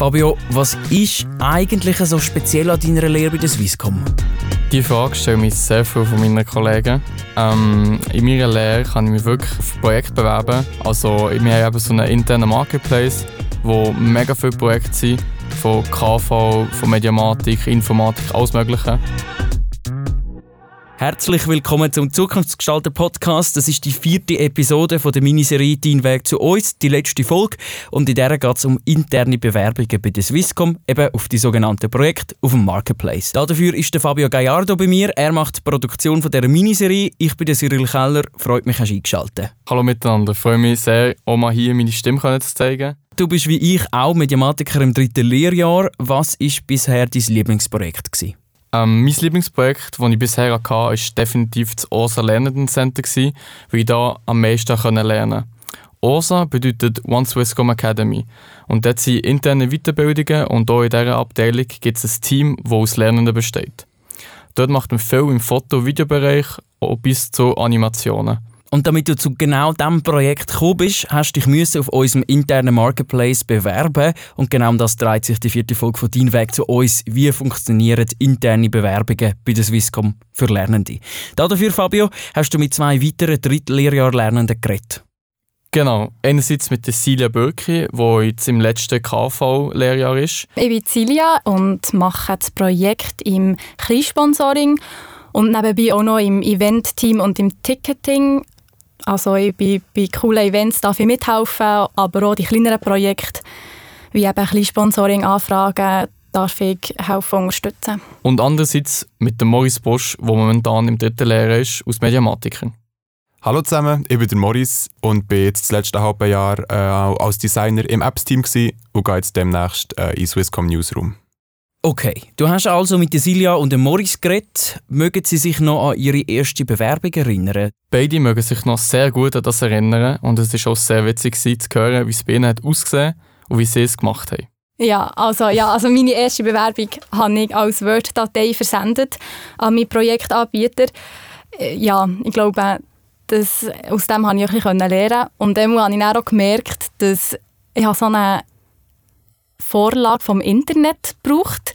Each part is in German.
Fabio, was ist eigentlich so speziell an deiner Lehre bei der Swisscom? Die Frage stellen mich sehr viele von meinen Kollegen. Ähm, in meiner Lehre kann ich mich wirklich auf Projekte bewerben. Also, wir haben so einen internen Marketplace, wo mega viele Projekte sind. Von KV, von Mediamatik, Informatik, alles Mögliche. Herzlich willkommen zum Zukunftsgestalter Podcast. Das ist die vierte Episode von der Miniserie Dein Weg zu uns, die letzte Folge. Und in der geht es um interne Bewerbungen bei der Swisscom, eben auf die sogenannten Projekte auf dem Marketplace. Dafür ist der Fabio Gallardo bei mir. Er macht die Produktion von dieser Miniserie. Ich bin der Cyril Keller. Freut mich, hast du eingeschaltet. Hallo miteinander. Freue mich sehr, auch mal hier meine Stimme zu zeigen. Du bist wie ich auch Mediamatiker im dritten Lehrjahr. Was war bisher dein Lieblingsprojekt? Gewesen? Ähm, mein Lieblingsprojekt, das ich bisher hatte, war definitiv das OSA Lernenden Center, weil ich da am meisten lernen konnte. OSA bedeutet One Swisscom Academy. Und dort sind interne Weiterbildungen und auch in dieser Abteilung gibt es ein Team, das aus Lernenden besteht. Dort macht man viel im Foto- und Videobereich, auch bis zu Animationen. Und damit du zu genau diesem Projekt gekommen bist, hast du dich auf unserem internen Marketplace bewerben. Und genau um das dreht sich die vierte Folge von «Dein Weg zu uns». Wie funktionieren interne Bewerbungen bei der Swisscom für Lernende? Dafür, Fabio, hast du mit zwei weiteren Drittlehrjahr-Lernenden geredet. Genau. Einerseits mit der Silja Bürki, die jetzt im letzten KV-Lehrjahr ist. Ich bin Silja und mache das Projekt im Kleinsponsoring und nebenbei auch noch im Event-Team und im Ticketing. Also ich bei, bei coolen Events darf ich mithelfen, aber auch die kleineren Projekte, wie eben ein Sponsoring-Anfragen, darf ich helfen unterstützen. Und andererseits mit dem Morris Bosch, der momentan im dritten Lehrer ist, aus Mediamatiker. Hallo zusammen, ich bin der Morris und bin jetzt das letzte halbe Jahr äh, als Designer im Apps-Team und gehe jetzt demnächst äh, in Swisscom Newsroom. Okay, du hast also mit Silja und dem Morris geredet. Mögen sie sich noch an ihre erste Bewerbung erinnern? Beide mögen sich noch sehr gut an das erinnern und es war auch sehr witzig zu hören, wie es bei ihnen hat ausgesehen und wie sie es gemacht haben. Ja, also, ja, also meine erste Bewerbung habe ich als Word-Datei versendet an meinen Projektanbieter. Äh, ja, ich glaube, das, aus dem konnte ich ein bisschen lernen. Und dann habe ich auch gemerkt, dass ich so eine Vorlage vom Internet braucht.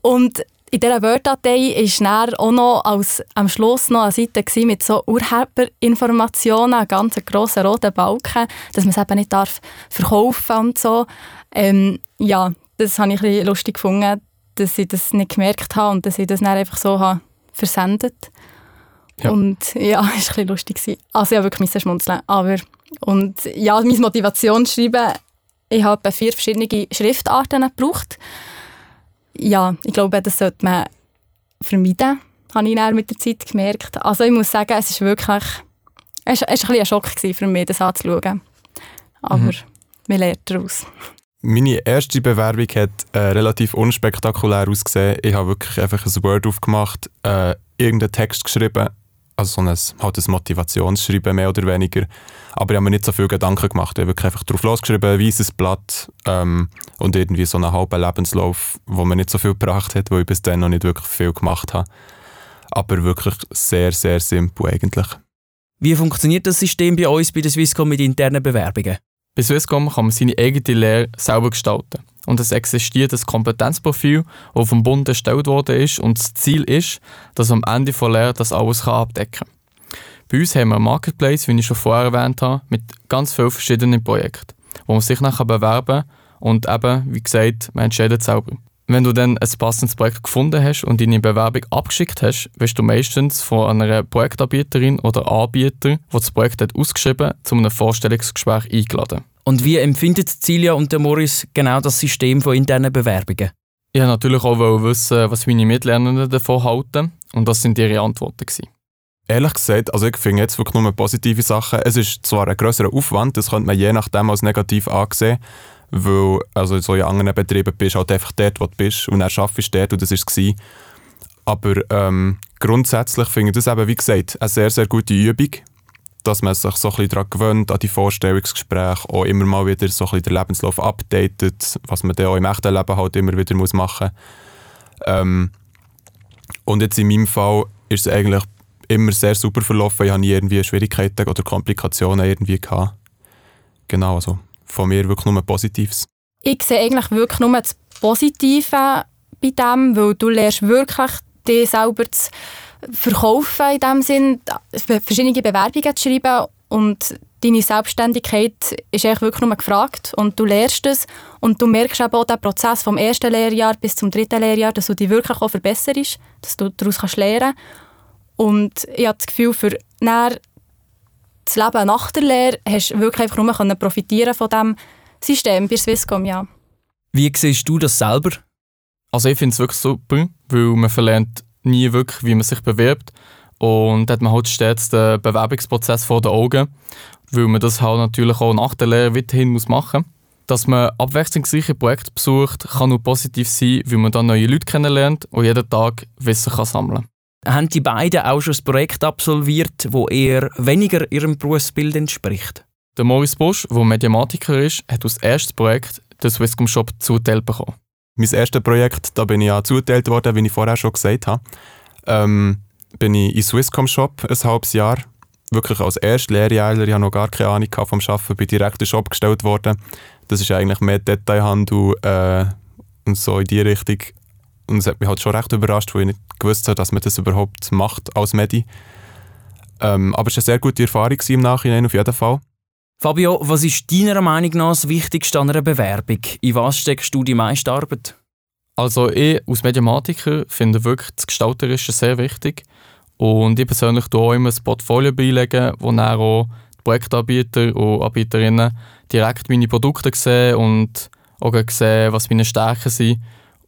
Und in dieser Word-Datei war auch noch als, am Schluss noch eine Seite mit so Urheberinformationen, einen ganz grossen roten Balken, dass man es eben nicht darf verkaufen und so. Ähm, ja, das habe ich ein lustig gefunden, dass ich das nicht gemerkt habe und dass ich das dann einfach so habe versendet ja. Und ja, es war ein bisschen lustig. Also ich habe wirklich schmunzeln. Aber, und ja, meine Motivationsschreiben ich habe vier verschiedene Schriftarten gebraucht. Ja, ich glaube, das sollte man vermeiden, habe ich mit der Zeit gemerkt. Also ich muss sagen, es ist wirklich es war ein, ein, ein Schock für mich, das anzuschauen. Aber mhm. man lernt daraus. Meine erste Bewerbung hat äh, relativ unspektakulär ausgesehen. Ich habe wirklich einfach ein Word aufgemacht, äh, irgendeinen Text geschrieben also so ein, halt ein Motivationsschreiben mehr oder weniger. Aber ich habe mir nicht so viel Gedanken gemacht. Ich habe wirklich einfach drauf losgeschrieben, ein weißes Blatt ähm, und irgendwie so einen halben Lebenslauf, wo mir nicht so viel gebracht hat, wo ich bis dann noch nicht wirklich viel gemacht habe. Aber wirklich sehr, sehr simpel eigentlich. Wie funktioniert das System bei uns bei der Swisscom mit internen Bewerbungen? Bei Swisscom kann man seine eigene Lehre selber gestalten. Und es existiert ein Kompetenzprofil, das vom Bund erstellt worden ist und das Ziel ist, dass am Ende der Lehre das alles abdecken kann. Bei uns haben wir einen Marketplace, wie ich schon vorher erwähnt habe, mit ganz vielen verschiedenen Projekten, wo man sich nachher bewerben kann und eben, wie gesagt, man entscheidet selber. Wenn du dann ein passendes Projekt gefunden hast und deine Bewerbung abgeschickt hast, wirst du meistens von einer Projektanbieterin oder Anbieter, der das Projekt hat ausgeschrieben hat, zu einem Vorstellungsgespräch eingeladen. Und wie empfindet Cilia und der Morris genau das System von internen Bewerbungen? Ich wollte natürlich auch wissen, was meine Mitlernenden davon halten. Und das sind ihre Antworten. Gewesen. Ehrlich gesagt, also ich finde jetzt wirklich nur positive Sachen. Es ist zwar ein größerer Aufwand, das könnte man je nachdem als negativ ansehen, weil also so in anderen Betrieben bist du halt einfach dort, wo du bist und dann arbeitest du dort und das war es. Aber ähm, grundsätzlich finde ich das eben, wie gesagt, eine sehr, sehr gute Übung, dass man sich so ein daran gewöhnt, an die Vorstellungsgespräche, auch immer mal wieder so ein den Lebenslauf updatet, was man dann auch im echten Leben halt immer wieder muss machen muss. Ähm, und jetzt in meinem Fall ist es eigentlich immer sehr super verlaufen. Ich habe nie irgendwie Schwierigkeiten oder Komplikationen irgendwie gehabt. Genau, also von mir wirklich nur Positives. Ich sehe eigentlich wirklich nur das Positive bei dem, weil du lernst wirklich, dich selber zu verkaufen in dem Sinn, verschiedene Bewerbungen zu schreiben und deine Selbstständigkeit ist eigentlich wirklich nur gefragt und du lernst es und du merkst eben auch den Prozess vom ersten Lehrjahr bis zum dritten Lehrjahr, dass du dich wirklich auch verbesserst, dass du daraus kannst lernen und ich habe das Gefühl, für das Leben nach der Lehre hast du wirklich einfach nur profitieren von diesem System bei Swisscom, ja. Wie siehst du das selber? Also ich finde es wirklich super, weil man verlernt nie wirklich, wie man sich bewirbt und hat man halt stets den Bewerbungsprozess vor den Augen, weil man das halt natürlich auch nach der Lehre weiterhin muss machen muss. Dass man abwechslungsreiche Projekte besucht, kann nur positiv sein, weil man dann neue Leute kennenlernt und jeden Tag Wissen kann sammeln Haben die beiden auch schon ein Projekt absolviert, wo eher weniger ihrem Berufsbild entspricht? Der Maurice Bosch, der Mediamatiker ist, hat als erstes Projekt den Swisscom Shop zugeteilt bekommen. Mein erstes Projekt, da bin ich ja zugeteilt worden, wie ich vorher schon gesagt habe. Ähm, bin ich in Swisscom Shop ein halbes Jahr. Wirklich als erster Lehrjähler, ich hatte noch gar keine Ahnung vom Arbeiten, bin direkt in den Shop gestellt worden. Das ist eigentlich mehr Detailhandel äh, und so in die Richtung. Und es hat mich halt schon recht überrascht, weil ich nicht gewusst habe, dass man das überhaupt macht als Medi. Ähm, aber es war eine sehr gute Erfahrung im Nachhinein auf jeden Fall. Fabio, was ist deiner Meinung nach das Wichtigste an einer Bewerbung? In was steckst du die meiste Arbeit? Also ich als Mediamatiker finde wirklich das Gestalterische sehr wichtig. Und ich persönlich tue auch immer ein Portfolio beilegen, wo dann auch die Projektanbieter und Anbieterinnen direkt meine Produkte sehen und auch sehen, was meine Stärken sind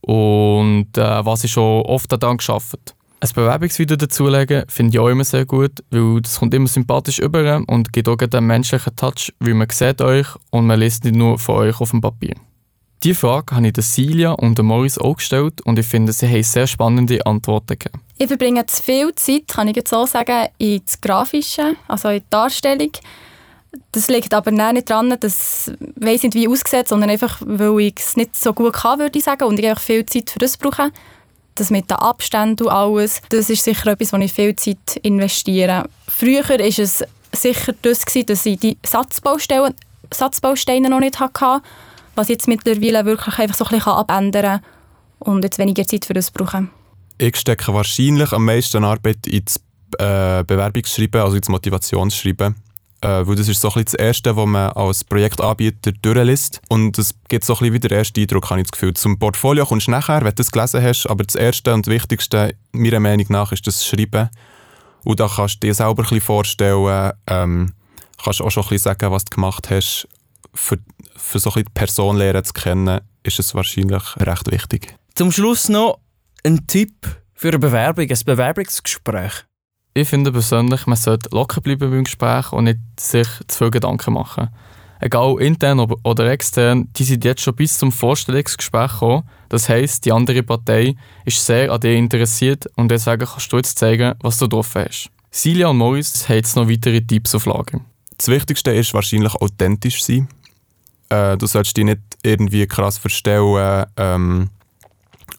und äh, was ich schon oft daran geschafft habe. Ein Bewerbungsvideo dazulegen finde ich auch immer sehr gut, weil das kommt immer sympathisch über und gibt auch einen menschlichen Touch, weil man sieht euch und man liest nicht nur von euch auf dem Papier. Diese Frage habe ich Silja und Morris auch gestellt und ich finde, sie haben sehr spannende Antworten gegeben. Ich verbringe zu viel Zeit, kann ich jetzt so sagen, ins Grafische, also in die Darstellung. Das liegt aber nicht daran, dass ich nicht wie aussieht, sondern einfach, weil ich es nicht so gut kann, würde ich sagen, und ich einfach viel Zeit für das brauche das mit den Abständen und alles, das ist sicher etwas, wo ich viel Zeit investiere. Früher war es sicher das, gewesen, dass ich die Satzbausteine, Satzbausteine noch nicht hatte, was ich jetzt mittlerweile wirklich einfach so ein bisschen abändern kann und jetzt weniger Zeit für das brauche. Ich stecke wahrscheinlich am meisten Arbeit ins äh, Bewerbungsschreiben, also ins Motivationsschreiben äh, weil das ist so ein das Erste, was man als Projektanbieter durchliest. Und es gibt so ein bisschen wie der erste Eindruck, habe ich das Gefühl. Zum Portfolio kommst du nachher, wenn du es gelesen hast, aber das Erste und Wichtigste, meiner Meinung nach, ist das Schreiben. Und da kannst du dir selber ein vorstellen, ähm, kannst auch schon ein sagen, was du gemacht hast. Für, für so ein die Person lernen zu kennen, ist es wahrscheinlich recht wichtig. Zum Schluss noch ein Tipp für eine Bewerbung, ein Bewerbungsgespräch ich finde persönlich, man sollte locker bleiben beim Gespräch und nicht sich zu viel Gedanken machen. Egal intern oder extern, die sind jetzt schon bis zum Vorstellungsgespräch gekommen. Das heisst, die andere Partei ist sehr an dir interessiert und deswegen kannst du jetzt zeigen, was du drauf hast. Silja und Morris haben jetzt noch weitere Tipps auf Lager. Das Wichtigste ist wahrscheinlich authentisch sein. Äh, du solltest dich nicht irgendwie krass verstellen ähm,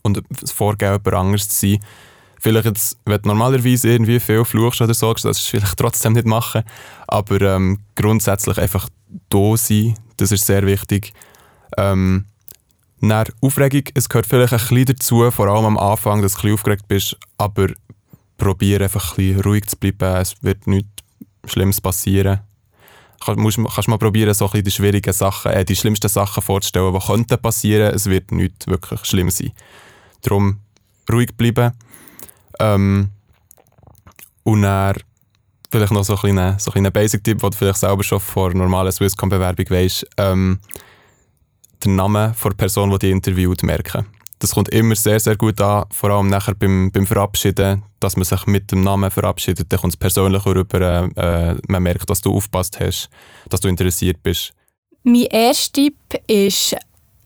und vorgeben, jemand anderes zu sein vielleicht jetzt, wenn du normalerweise irgendwie viel fluchst oder so, das ist vielleicht trotzdem nicht machen. Aber ähm, grundsätzlich einfach da sein, das ist sehr wichtig. Ähm, nach Aufregung, es gehört vielleicht ein bisschen dazu, vor allem am Anfang, dass du ein bisschen aufgeregt bist, aber probiere einfach ein bisschen ruhig zu bleiben, es wird nichts Schlimmes passieren. Kann, kannst mal probieren, so ein bisschen die schwierigen Sachen, äh, die schlimmsten Sachen vorzustellen, die könnten passieren, es wird nicht wirklich schlimm sein. Darum ruhig bleiben ähm, und dann vielleicht noch so ein kleiner, so ein Basic-Tipp, den du vielleicht selber schon vor normalen Swisscom-Bewerbung weißt, ähm, den Namen der Person, die dich interviewt, merken. Das kommt immer sehr, sehr gut an, vor allem nachher beim, beim Verabschieden, dass man sich mit dem Namen verabschiedet, dann kommt es persönlicher rüber, äh, man merkt, dass du aufgepasst hast, dass du interessiert bist. Mein erster Tipp ist,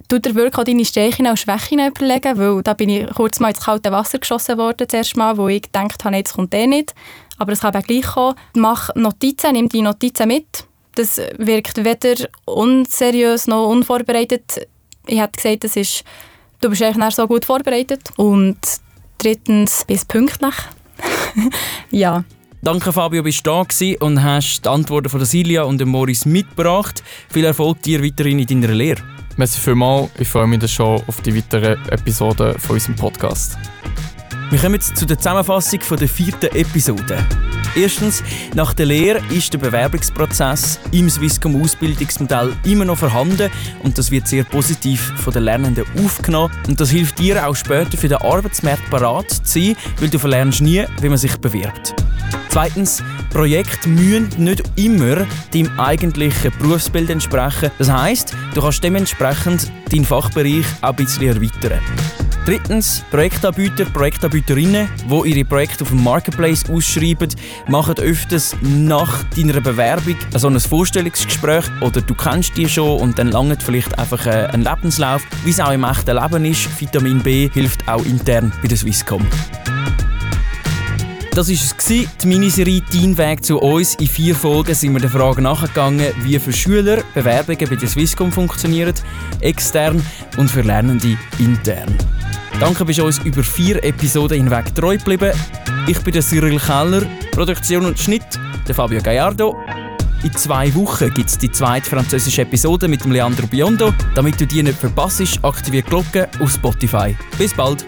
du dir wirklich auch deine Stärken und Schwächen überlegen, weil da bin ich kurz mal ins kalte Wasser geschossen worden, zuerst mal, wo ich gedacht habe, jetzt kommt der nicht. Aber es kann auch gleich kommen. Mach Notizen, nimm die Notizen mit. Das wirkt weder unseriös noch unvorbereitet. Ich hätte gesagt, das ist, du bist eigentlich so gut vorbereitet. Und drittens, bist pünktlich. ja. Danke Fabio, bist du da gewesen und hast die Antworten von der Silja und dem Moris mitgebracht. Viel Erfolg dir weiterhin in deiner Lehre. Merci vielmals. Ich freue mich schon auf die weiteren Episoden von unserem Podcast. Wir kommen jetzt zu der Zusammenfassung der vierten Episode. Erstens, nach der Lehre ist der Bewerbungsprozess im Swisscom Ausbildungsmodell immer noch vorhanden und das wird sehr positiv von den Lernenden aufgenommen. Und das hilft dir auch später für den Arbeitsmarkt parat zu sein, weil du verlernst nie, wie man sich bewirbt. Zweitens, Projekte müssen nicht immer deinem eigentlichen Berufsbild entsprechen. Das heisst, du kannst dementsprechend deinen Fachbereich auch ein bisschen erweitern. Drittens, Projektanbieter, Projektanbieterinnen, die ihre Projekte auf dem Marketplace ausschreiben, machen öfters nach deiner Bewerbung so ein Vorstellungsgespräch oder du kennst die schon und dann langt vielleicht einfach äh, ein Lebenslauf. Wie es auch im echten Leben ist, Vitamin B hilft auch intern bei der Swisscom. Das war es, die Miniserie «Dein Weg zu uns». In vier Folgen sind wir der Frage nachgegangen, wie für Schüler Bewerbungen bei der Swisscom funktionieren, extern und für Lernende intern. Danke, bist du uns über vier Episoden hinweg treu geblieben. Ich bin der Cyril Keller, Produktion und Schnitt, der Fabio Gallardo. In zwei Wochen gibt es die zweite französische Episode mit dem Leandro Biondo. Damit du die nicht verpasst, aktiviere die Glocke auf Spotify. Bis bald!